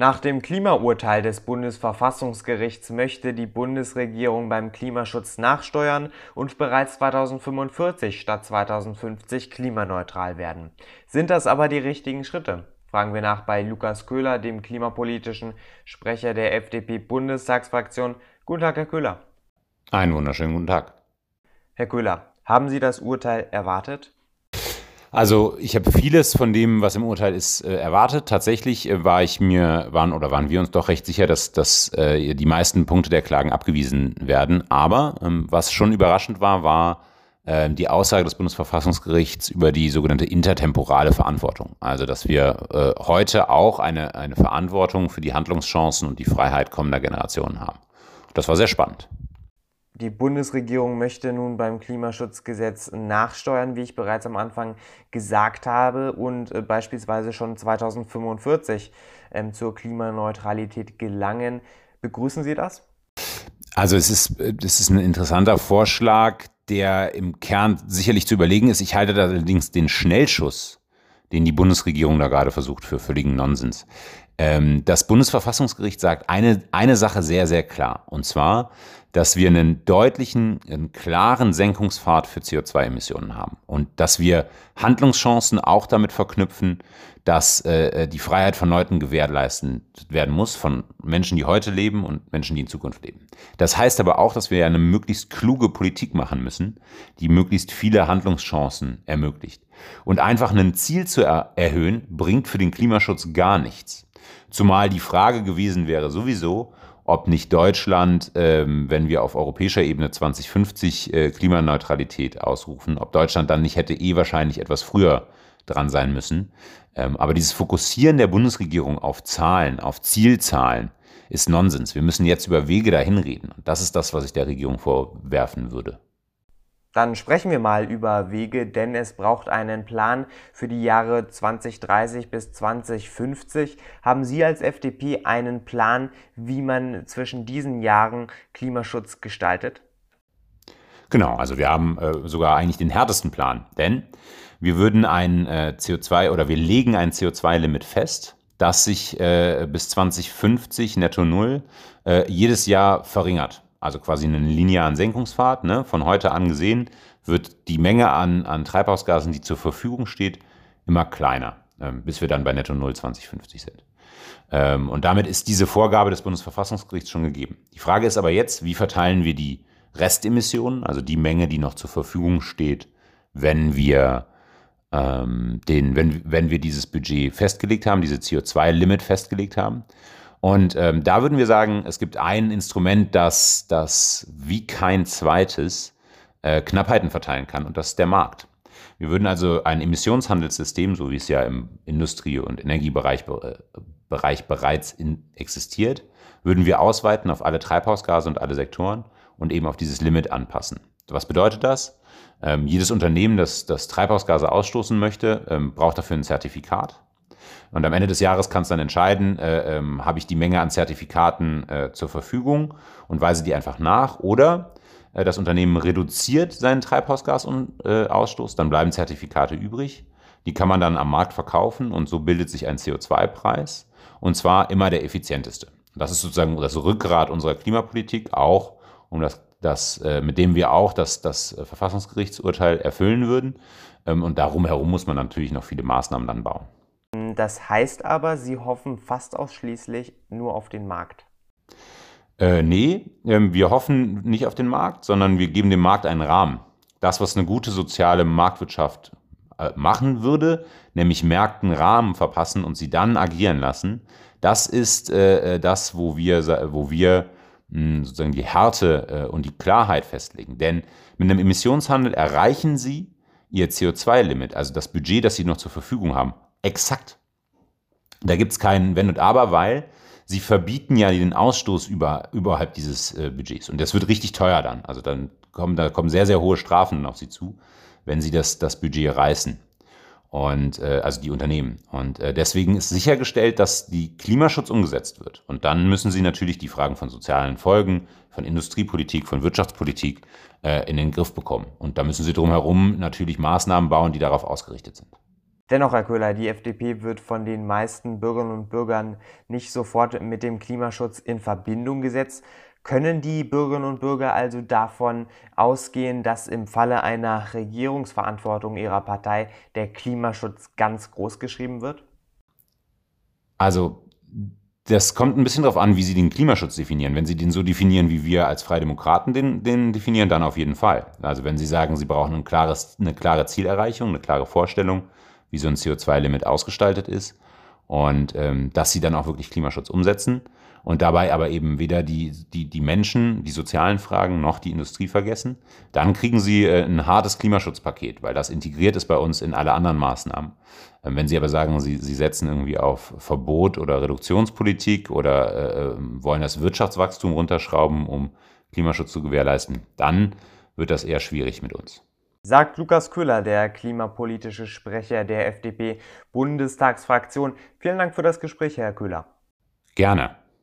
Nach dem Klimaurteil des Bundesverfassungsgerichts möchte die Bundesregierung beim Klimaschutz nachsteuern und bereits 2045 statt 2050 klimaneutral werden. Sind das aber die richtigen Schritte? Fragen wir nach bei Lukas Köhler, dem klimapolitischen Sprecher der FDP-Bundestagsfraktion. Guten Tag, Herr Köhler. Einen wunderschönen guten Tag. Herr Köhler, haben Sie das Urteil erwartet? Also ich habe vieles von dem, was im Urteil ist, äh, erwartet. Tatsächlich äh, war ich mir, waren oder waren wir uns doch recht sicher, dass, dass äh, die meisten Punkte der Klagen abgewiesen werden. Aber ähm, was schon überraschend war, war äh, die Aussage des Bundesverfassungsgerichts über die sogenannte intertemporale Verantwortung. Also dass wir äh, heute auch eine, eine Verantwortung für die Handlungschancen und die Freiheit kommender Generationen haben. Das war sehr spannend. Die Bundesregierung möchte nun beim Klimaschutzgesetz nachsteuern, wie ich bereits am Anfang gesagt habe, und äh, beispielsweise schon 2045 ähm, zur Klimaneutralität gelangen. Begrüßen Sie das? Also es ist, es ist ein interessanter Vorschlag, der im Kern sicherlich zu überlegen ist. Ich halte allerdings den Schnellschuss, den die Bundesregierung da gerade versucht, für völligen Nonsens. Ähm, das Bundesverfassungsgericht sagt eine, eine Sache sehr, sehr klar. Und zwar, dass wir einen deutlichen, einen klaren Senkungspfad für CO2-Emissionen haben. Und dass wir Handlungschancen auch damit verknüpfen, dass äh, die Freiheit von Leuten gewährleistet werden muss, von Menschen, die heute leben und Menschen, die in Zukunft leben. Das heißt aber auch, dass wir eine möglichst kluge Politik machen müssen, die möglichst viele Handlungschancen ermöglicht. Und einfach ein Ziel zu er erhöhen, bringt für den Klimaschutz gar nichts. Zumal die Frage gewesen wäre sowieso, ob nicht Deutschland, ähm, wenn wir auf europäischer Ebene 2050 äh, Klimaneutralität ausrufen, ob Deutschland dann nicht hätte eh wahrscheinlich etwas früher dran sein müssen. Ähm, aber dieses Fokussieren der Bundesregierung auf Zahlen, auf Zielzahlen, ist Nonsens. Wir müssen jetzt über Wege dahin reden. Und das ist das, was ich der Regierung vorwerfen würde. Dann sprechen wir mal über Wege, denn es braucht einen Plan für die Jahre 2030 bis 2050. Haben Sie als FDP einen Plan, wie man zwischen diesen Jahren Klimaschutz gestaltet? Genau, also wir haben äh, sogar eigentlich den härtesten Plan, denn wir würden ein äh, CO2 oder wir legen ein CO2-Limit fest, das sich äh, bis 2050 netto null äh, jedes Jahr verringert also quasi einen linearen Senkungspfad. Ne? Von heute an gesehen wird die Menge an, an Treibhausgasen, die zur Verfügung steht, immer kleiner, ähm, bis wir dann bei Netto Null 2050 sind. Ähm, und damit ist diese Vorgabe des Bundesverfassungsgerichts schon gegeben. Die Frage ist aber jetzt, wie verteilen wir die Restemissionen, also die Menge, die noch zur Verfügung steht, wenn wir ähm, den, wenn, wenn wir dieses Budget festgelegt haben, diese CO2-Limit festgelegt haben. Und ähm, da würden wir sagen, es gibt ein Instrument, das, das wie kein zweites äh, Knappheiten verteilen kann, und das ist der Markt. Wir würden also ein Emissionshandelssystem, so wie es ja im Industrie- und Energiebereich äh, Bereich bereits in, existiert, würden wir ausweiten auf alle Treibhausgase und alle Sektoren und eben auf dieses Limit anpassen. Was bedeutet das? Ähm, jedes Unternehmen, das, das Treibhausgase ausstoßen möchte, ähm, braucht dafür ein Zertifikat. Und am Ende des Jahres kannst du dann entscheiden, äh, ähm, habe ich die Menge an Zertifikaten äh, zur Verfügung und weise die einfach nach oder äh, das Unternehmen reduziert seinen Treibhausgasausstoß, dann bleiben Zertifikate übrig. Die kann man dann am Markt verkaufen und so bildet sich ein CO2-Preis und zwar immer der effizienteste. Das ist sozusagen das Rückgrat unserer Klimapolitik, auch um das, das äh, mit dem wir auch das, das Verfassungsgerichtsurteil erfüllen würden. Ähm, und darum herum muss man natürlich noch viele Maßnahmen dann bauen. Das heißt aber, Sie hoffen fast ausschließlich nur auf den Markt. Äh, nee, äh, wir hoffen nicht auf den Markt, sondern wir geben dem Markt einen Rahmen. Das, was eine gute soziale Marktwirtschaft äh, machen würde, nämlich Märkten Rahmen verpassen und sie dann agieren lassen, das ist äh, äh das, wo wir, wo wir mh, hm, sozusagen die Härte äh, und die Klarheit festlegen. Denn mit einem Emissionshandel erreichen Sie Ihr CO2-Limit, also das Budget, das Sie noch zur Verfügung haben, exakt. Da gibt es kein Wenn und Aber, weil sie verbieten ja den Ausstoß über, überhalb dieses äh, Budgets. Und das wird richtig teuer dann. Also dann kommen, da kommen sehr, sehr hohe Strafen auf sie zu, wenn sie das, das Budget reißen. Und äh, also die Unternehmen. Und äh, deswegen ist sichergestellt, dass die Klimaschutz umgesetzt wird. Und dann müssen sie natürlich die Fragen von sozialen Folgen, von Industriepolitik, von Wirtschaftspolitik äh, in den Griff bekommen. Und da müssen sie drumherum natürlich Maßnahmen bauen, die darauf ausgerichtet sind. Dennoch, Herr Köhler, die FDP wird von den meisten Bürgerinnen und Bürgern nicht sofort mit dem Klimaschutz in Verbindung gesetzt. Können die Bürgerinnen und Bürger also davon ausgehen, dass im Falle einer Regierungsverantwortung ihrer Partei der Klimaschutz ganz groß geschrieben wird? Also das kommt ein bisschen darauf an, wie Sie den Klimaschutz definieren. Wenn Sie den so definieren, wie wir als Freie Demokraten den, den definieren, dann auf jeden Fall. Also wenn Sie sagen, Sie brauchen ein klares, eine klare Zielerreichung, eine klare Vorstellung, wie so ein CO2-Limit ausgestaltet ist und ähm, dass Sie dann auch wirklich Klimaschutz umsetzen und dabei aber eben weder die, die, die Menschen, die sozialen Fragen noch die Industrie vergessen, dann kriegen Sie äh, ein hartes Klimaschutzpaket, weil das integriert ist bei uns in alle anderen Maßnahmen. Ähm, wenn Sie aber sagen, Sie, Sie setzen irgendwie auf Verbot oder Reduktionspolitik oder äh, äh, wollen das Wirtschaftswachstum runterschrauben, um Klimaschutz zu gewährleisten, dann wird das eher schwierig mit uns. Sagt Lukas Köhler, der klimapolitische Sprecher der FDP-Bundestagsfraktion. Vielen Dank für das Gespräch, Herr Köhler. Gerne.